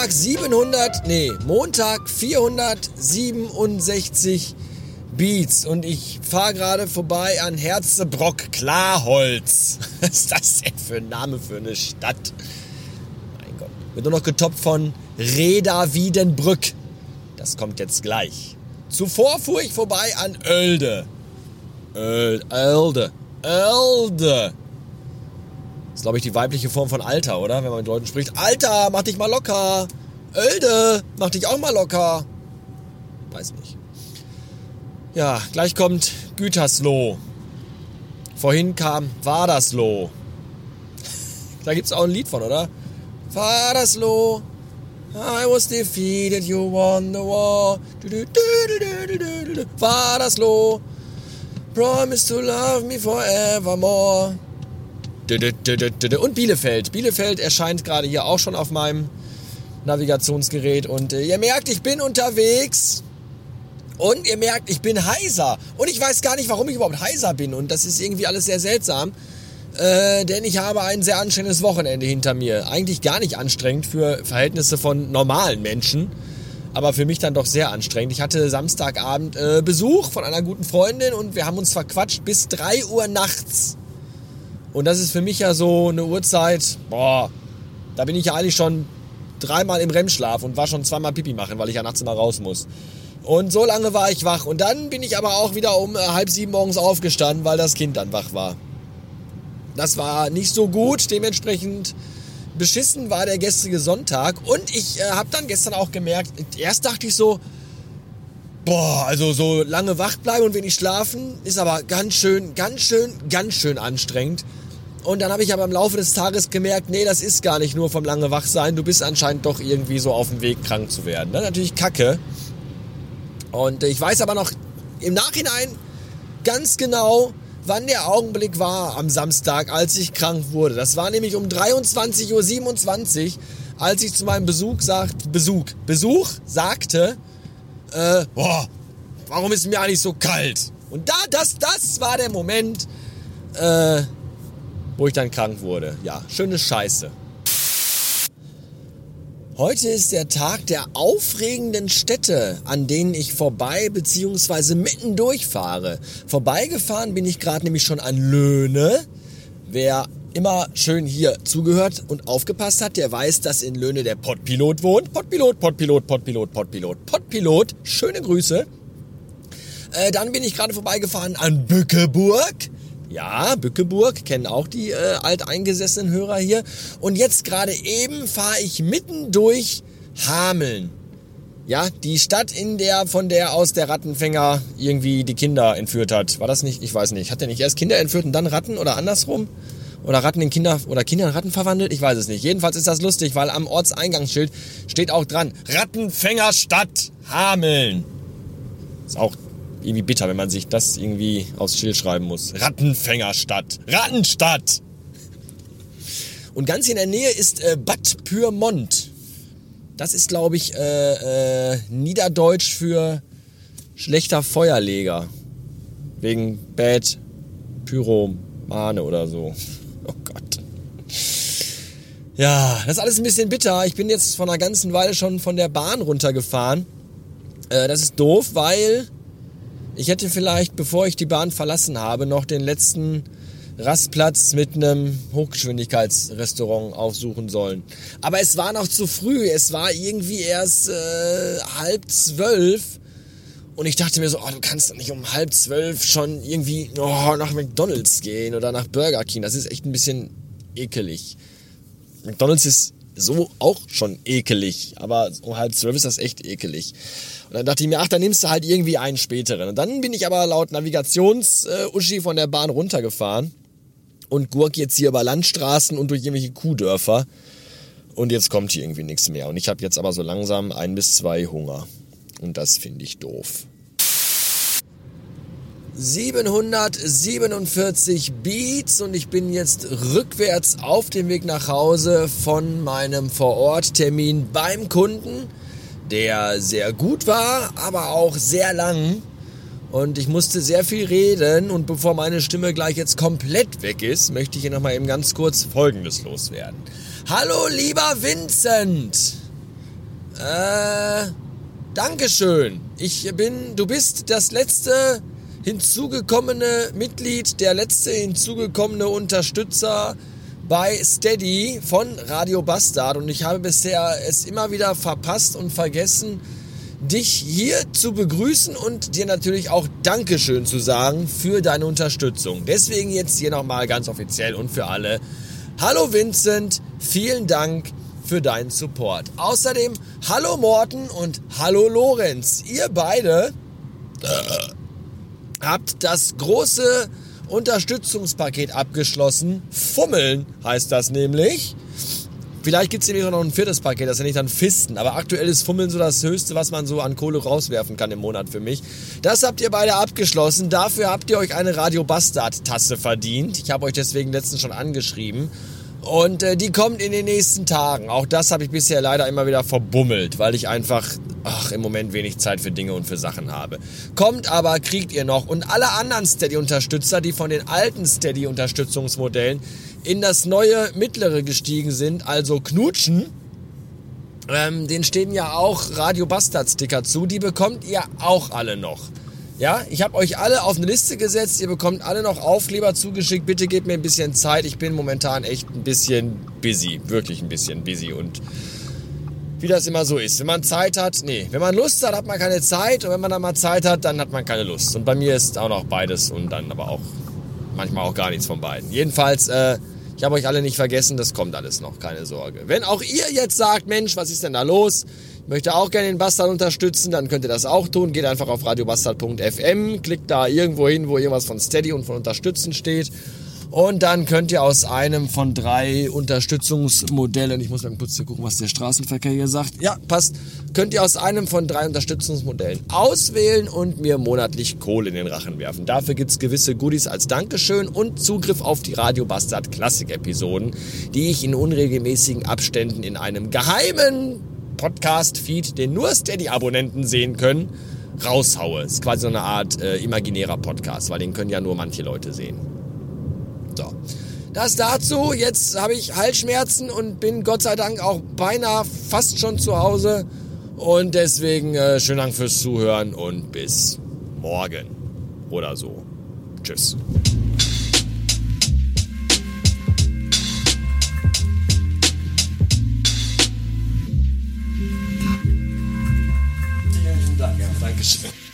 Montag 700, nee, Montag 467 Beats und ich fahre gerade vorbei an Herzebrock Klarholz. Was ist das denn für ein Name für eine Stadt? Mein Gott. Wird nur noch getoppt von Reda Wiedenbrück. Das kommt jetzt gleich. Zuvor fuhr ich vorbei an Oelde. Oelde. Oelde. Das ist, glaube ich, die weibliche Form von Alter, oder? Wenn man mit Leuten spricht. Alter, mach dich mal locker. Oelde, mach dich auch mal locker. Weiß nicht. Ja, gleich kommt Gütersloh. Vorhin kam Wadersloh. Da gibt es auch ein Lied von, oder? Wadersloh. I was defeated, you won the war. Wadersloh. Promise to love me forevermore. Und Bielefeld. Bielefeld erscheint gerade hier auch schon auf meinem Navigationsgerät. Und äh, ihr merkt, ich bin unterwegs. Und ihr merkt, ich bin heiser. Und ich weiß gar nicht, warum ich überhaupt heiser bin. Und das ist irgendwie alles sehr seltsam. Äh, denn ich habe ein sehr anstrengendes Wochenende hinter mir. Eigentlich gar nicht anstrengend für Verhältnisse von normalen Menschen. Aber für mich dann doch sehr anstrengend. Ich hatte Samstagabend äh, Besuch von einer guten Freundin und wir haben uns verquatscht bis 3 Uhr nachts. Und das ist für mich ja so eine Uhrzeit, boah, da bin ich ja eigentlich schon dreimal im REM-Schlaf und war schon zweimal Pipi machen, weil ich ja nachts immer raus muss. Und so lange war ich wach. Und dann bin ich aber auch wieder um äh, halb sieben morgens aufgestanden, weil das Kind dann wach war. Das war nicht so gut. Dementsprechend beschissen war der gestrige Sonntag. Und ich äh, habe dann gestern auch gemerkt, erst dachte ich so, boah, also so lange wach bleiben und wenig schlafen ist aber ganz schön, ganz schön, ganz schön anstrengend. Und dann habe ich aber im Laufe des Tages gemerkt, nee, das ist gar nicht nur vom lange wach sein. Du bist anscheinend doch irgendwie so auf dem Weg, krank zu werden. Das ist natürlich kacke. Und ich weiß aber noch im Nachhinein ganz genau, wann der Augenblick war am Samstag, als ich krank wurde. Das war nämlich um 23.27 Uhr, als ich zu meinem Besuch sagt, Besuch, Besuch sagte, äh, boah, warum ist mir eigentlich so kalt? Und da, das, das war der Moment, äh, wo ich dann krank wurde. Ja, schöne Scheiße. Heute ist der Tag der aufregenden Städte, an denen ich vorbei bzw. mitten durchfahre. Vorbeigefahren bin ich gerade nämlich schon an Löhne. Wer immer schön hier zugehört und aufgepasst hat, der weiß, dass in Löhne der Pottpilot wohnt. Pottpilot, Pottpilot, Pottpilot, Pottpilot, Pottpilot. Schöne Grüße. Äh, dann bin ich gerade vorbeigefahren an Bückeburg. Ja, Bückeburg, kennen auch die äh, alteingesessenen Hörer hier. Und jetzt gerade eben fahre ich mitten durch Hameln. Ja, die Stadt, in der von der aus der Rattenfänger irgendwie die Kinder entführt hat. War das nicht? Ich weiß nicht. Hat er nicht erst Kinder entführt und dann Ratten oder andersrum? Oder Ratten in Kinder oder Kinder in Ratten verwandelt? Ich weiß es nicht. Jedenfalls ist das lustig, weil am Ortseingangsschild steht auch dran Rattenfängerstadt Hameln. Ist auch irgendwie bitter, wenn man sich das irgendwie aufs Schild schreiben muss. Rattenfängerstadt. Rattenstadt! Und ganz in der Nähe ist äh, Bad Pyrmont. Das ist, glaube ich, äh, äh, Niederdeutsch für schlechter Feuerleger. Wegen Bad Pyromane oder so. Oh Gott. Ja, das ist alles ein bisschen bitter. Ich bin jetzt von einer ganzen Weile schon von der Bahn runtergefahren. Äh, das ist doof, weil ich hätte vielleicht, bevor ich die Bahn verlassen habe, noch den letzten Rastplatz mit einem Hochgeschwindigkeitsrestaurant aufsuchen sollen. Aber es war noch zu früh. Es war irgendwie erst äh, halb zwölf. Und ich dachte mir so, oh, du kannst doch nicht um halb zwölf schon irgendwie oh, nach McDonalds gehen oder nach Burger King. Das ist echt ein bisschen ekelig. McDonalds ist so auch schon ekelig, aber um halb zwölf ist das echt ekelig. Und dann dachte ich mir, ach, dann nimmst du halt irgendwie einen späteren. Und dann bin ich aber laut Navigations-Uschi von der Bahn runtergefahren und gurk jetzt hier über Landstraßen und durch irgendwelche Kuhdörfer. Und jetzt kommt hier irgendwie nichts mehr. Und ich habe jetzt aber so langsam ein bis zwei Hunger. Und das finde ich doof. 747 Beats und ich bin jetzt rückwärts auf dem Weg nach Hause von meinem Vororttermin beim Kunden der sehr gut war, aber auch sehr lang. Und ich musste sehr viel reden und bevor meine Stimme gleich jetzt komplett weg ist, möchte ich hier nochmal eben ganz kurz Folgendes loswerden. Hallo lieber Vincent! Äh, Dankeschön. Ich bin, du bist das letzte hinzugekommene Mitglied, der letzte hinzugekommene Unterstützer bei Steady von Radio Bastard und ich habe bisher es immer wieder verpasst und vergessen, dich hier zu begrüßen und dir natürlich auch Dankeschön zu sagen für deine Unterstützung. Deswegen jetzt hier nochmal ganz offiziell und für alle. Hallo Vincent, vielen Dank für deinen Support. Außerdem hallo Morten und hallo Lorenz. Ihr beide äh, habt das große Unterstützungspaket abgeschlossen. Fummeln heißt das nämlich. Vielleicht gibt es nämlich noch ein viertes Paket, das nenne ich dann Fisten. Aber aktuell ist Fummeln so das Höchste, was man so an Kohle rauswerfen kann im Monat für mich. Das habt ihr beide abgeschlossen. Dafür habt ihr euch eine Radio Bastard Tasse verdient. Ich habe euch deswegen letztens schon angeschrieben. Und äh, die kommt in den nächsten Tagen. Auch das habe ich bisher leider immer wieder verbummelt, weil ich einfach ach, im Moment wenig Zeit für Dinge und für Sachen habe. Kommt aber, kriegt ihr noch. Und alle anderen Steady-Unterstützer, die von den alten Steady-Unterstützungsmodellen in das neue mittlere gestiegen sind, also Knutschen, ähm, den stehen ja auch Radio Bastard Sticker zu. Die bekommt ihr auch alle noch. Ja, ich habe euch alle auf eine Liste gesetzt. Ihr bekommt alle noch Aufkleber zugeschickt. Bitte gebt mir ein bisschen Zeit. Ich bin momentan echt ein bisschen busy. Wirklich ein bisschen busy. Und wie das immer so ist. Wenn man Zeit hat, nee. Wenn man Lust hat, hat man keine Zeit. Und wenn man dann mal Zeit hat, dann hat man keine Lust. Und bei mir ist auch noch beides und dann aber auch manchmal auch gar nichts von beiden. Jedenfalls, äh, ich habe euch alle nicht vergessen. Das kommt alles noch. Keine Sorge. Wenn auch ihr jetzt sagt, Mensch, was ist denn da los? Möchte auch gerne den Bastard unterstützen, dann könnt ihr das auch tun. Geht einfach auf radiobastard.fm, klickt da irgendwo hin, wo irgendwas von Steady und von Unterstützen steht. Und dann könnt ihr aus einem von drei Unterstützungsmodellen, ich muss mal kurz gucken, was der Straßenverkehr hier sagt. Ja, passt. Könnt ihr aus einem von drei Unterstützungsmodellen auswählen und mir monatlich Kohle in den Rachen werfen. Dafür gibt's gewisse Goodies als Dankeschön und Zugriff auf die Radio Bastard Klassik Episoden, die ich in unregelmäßigen Abständen in einem geheimen Podcast-Feed, den nur Steady-Abonnenten sehen können, raushaue. Das ist quasi so eine Art äh, imaginärer Podcast, weil den können ja nur manche Leute sehen. So. Das dazu. Jetzt habe ich Halsschmerzen und bin Gott sei Dank auch beinahe fast schon zu Hause. Und deswegen äh, schönen Dank fürs Zuhören und bis morgen oder so. Tschüss. Dankeschön.